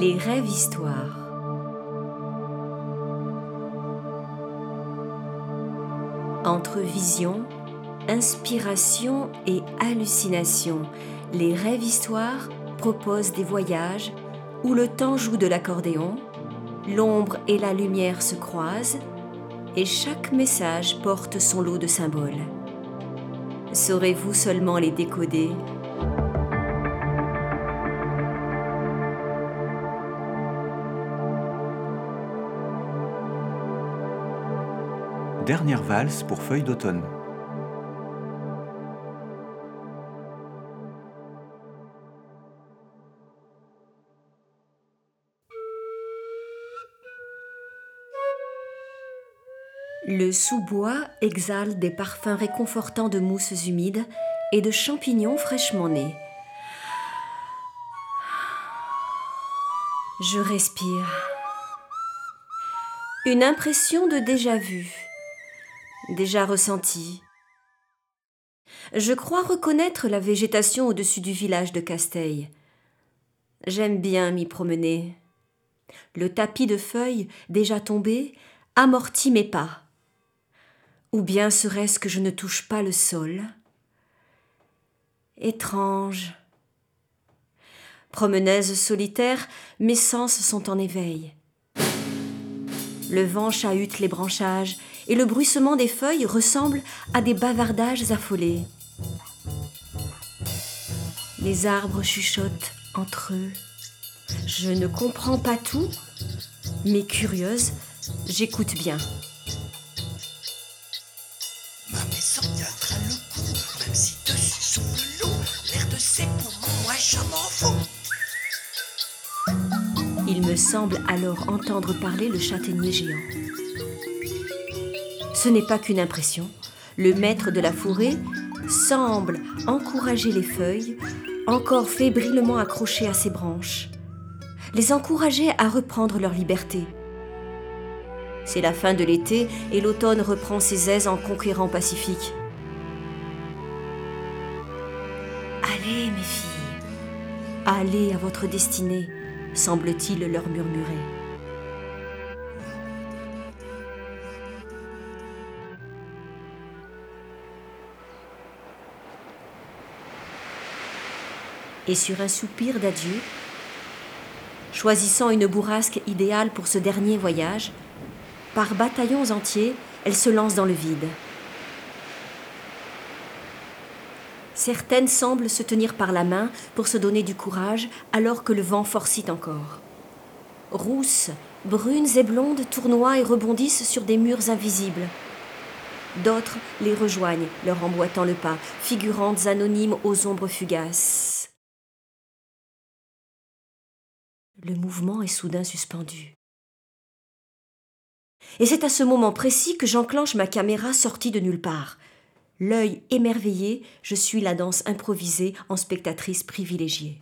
Les rêves histoires. Entre vision, inspiration et hallucination, les rêves histoires proposent des voyages où le temps joue de l'accordéon, l'ombre et la lumière se croisent, et chaque message porte son lot de symboles. Saurez-vous seulement les décoder? Dernière valse pour Feuille d'automne. Le sous-bois exhale des parfums réconfortants de mousses humides et de champignons fraîchement nés. Je respire. Une impression de déjà-vu, déjà ressenti. Je crois reconnaître la végétation au-dessus du village de Casteil. J'aime bien m'y promener. Le tapis de feuilles, déjà tombé, amortit mes pas. Ou bien serait-ce que je ne touche pas le sol? Étrange. Promeneuse solitaire, mes sens sont en éveil. Le vent chahute les branchages et le bruissement des feuilles ressemble à des bavardages affolés. Les arbres chuchotent entre eux. Je ne comprends pas tout, mais curieuse, j'écoute bien. Ma maison tiendra le coup, même si dessus souffle l'eau. L'air de ses poumons, moi je m'en fous. Il me semble alors entendre parler le châtaignier géant. Ce n'est pas qu'une impression. Le maître de la forêt semble encourager les feuilles, encore fébrilement accrochées à ses branches, les encourager à reprendre leur liberté. C'est la fin de l'été et l'automne reprend ses aises en conquérant Pacifique. Allez, mes filles, allez à votre destinée, semble-t-il leur murmurer. Et sur un soupir d'adieu, choisissant une bourrasque idéale pour ce dernier voyage, par bataillons entiers, elle se lance dans le vide. Certaines semblent se tenir par la main pour se donner du courage alors que le vent forcit encore. Rousses, brunes et blondes tournoient et rebondissent sur des murs invisibles. D'autres les rejoignent, leur emboîtant le pas, figurantes anonymes aux ombres fugaces. Le mouvement est soudain suspendu. Et c'est à ce moment précis que j'enclenche ma caméra sortie de nulle part. L'œil émerveillé, je suis la danse improvisée en spectatrice privilégiée.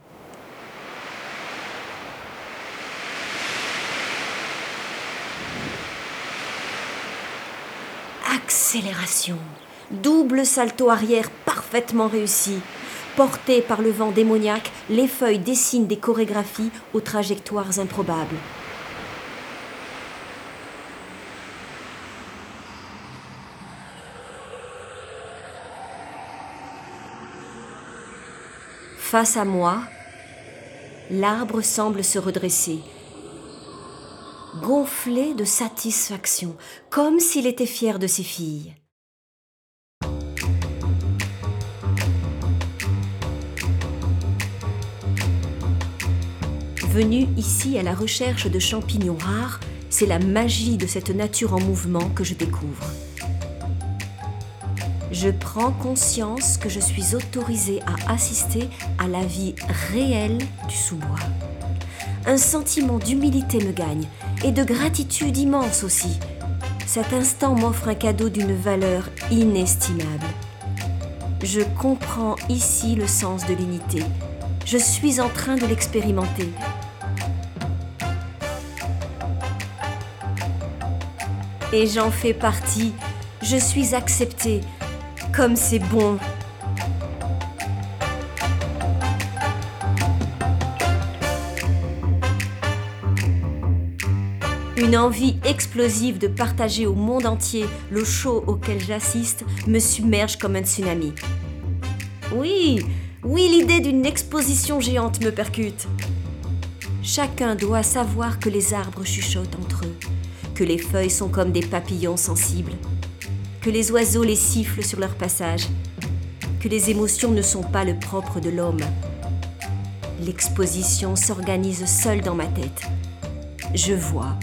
Accélération. Double salto arrière parfaitement réussi. Portées par le vent démoniaque, les feuilles dessinent des chorégraphies aux trajectoires improbables. Face à moi, l'arbre semble se redresser, gonflé de satisfaction, comme s'il était fier de ses filles. Venu ici à la recherche de champignons rares, c'est la magie de cette nature en mouvement que je découvre. Je prends conscience que je suis autorisée à assister à la vie réelle du sous-bois. Un sentiment d'humilité me gagne et de gratitude immense aussi. Cet instant m'offre un cadeau d'une valeur inestimable. Je comprends ici le sens de l'unité. Je suis en train de l'expérimenter. Et j'en fais partie. Je suis acceptée. Comme c'est bon. Une envie explosive de partager au monde entier le show auquel j'assiste me submerge comme un tsunami. Oui, oui, l'idée d'une exposition géante me percute. Chacun doit savoir que les arbres chuchotent entre eux, que les feuilles sont comme des papillons sensibles, que les oiseaux les sifflent sur leur passage, que les émotions ne sont pas le propre de l'homme. L'exposition s'organise seule dans ma tête. Je vois,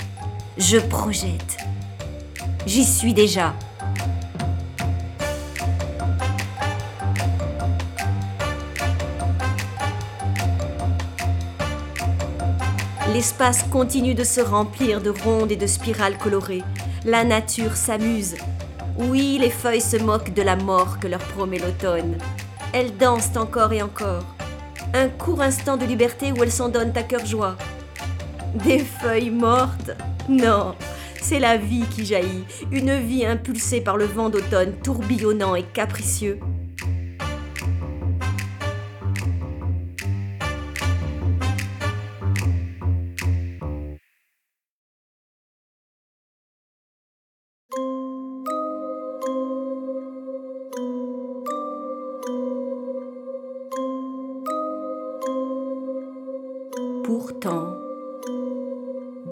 je projette. J'y suis déjà. L'espace continue de se remplir de rondes et de spirales colorées. La nature s'amuse. Oui, les feuilles se moquent de la mort que leur promet l'automne. Elles dansent encore et encore. Un court instant de liberté où elles s'en donnent à cœur joie. Des feuilles mortes? Non, c'est la vie qui jaillit, une vie impulsée par le vent d'automne tourbillonnant et capricieux.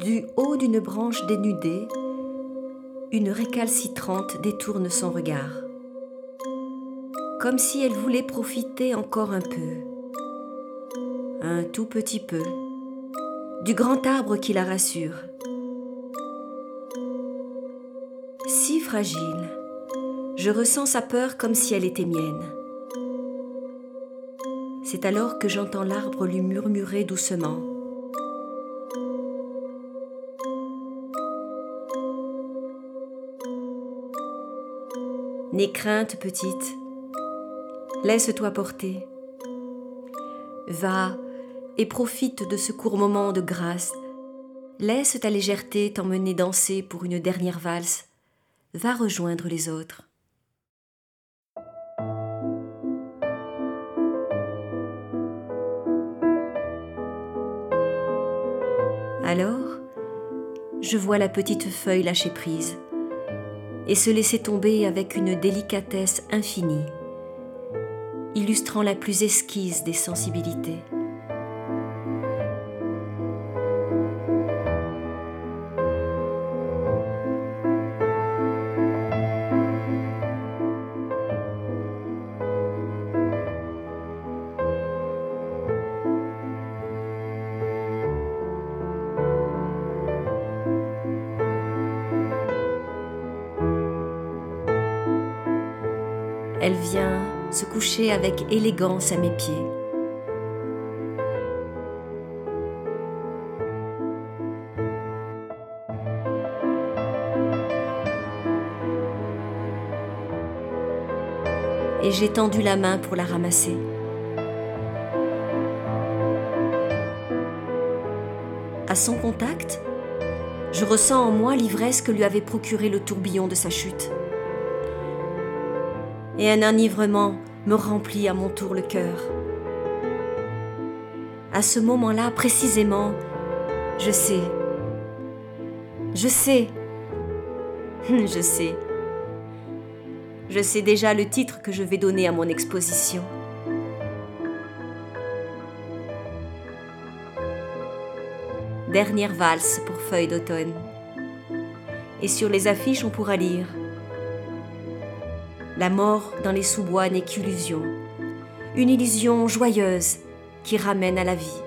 Du haut d'une branche dénudée, une récalcitrante détourne son regard, comme si elle voulait profiter encore un peu, un tout petit peu, du grand arbre qui la rassure. Si fragile, je ressens sa peur comme si elle était mienne. C'est alors que j'entends l'arbre lui murmurer doucement. N'aie crainte, petite. Laisse-toi porter. Va et profite de ce court moment de grâce. Laisse ta légèreté t'emmener danser pour une dernière valse. Va rejoindre les autres. Alors, je vois la petite feuille lâcher prise et se laisser tomber avec une délicatesse infinie, illustrant la plus esquisse des sensibilités. Elle vient se coucher avec élégance à mes pieds. Et j'ai tendu la main pour la ramasser. À son contact, je ressens en moi l'ivresse que lui avait procuré le tourbillon de sa chute et un enivrement me remplit à mon tour le cœur. À ce moment-là, précisément, je sais. Je sais. Je sais. Je sais déjà le titre que je vais donner à mon exposition. Dernière valse pour feuilles d'automne. Et sur les affiches, on pourra lire la mort dans les sous-bois n'est qu'illusion, une illusion joyeuse qui ramène à la vie.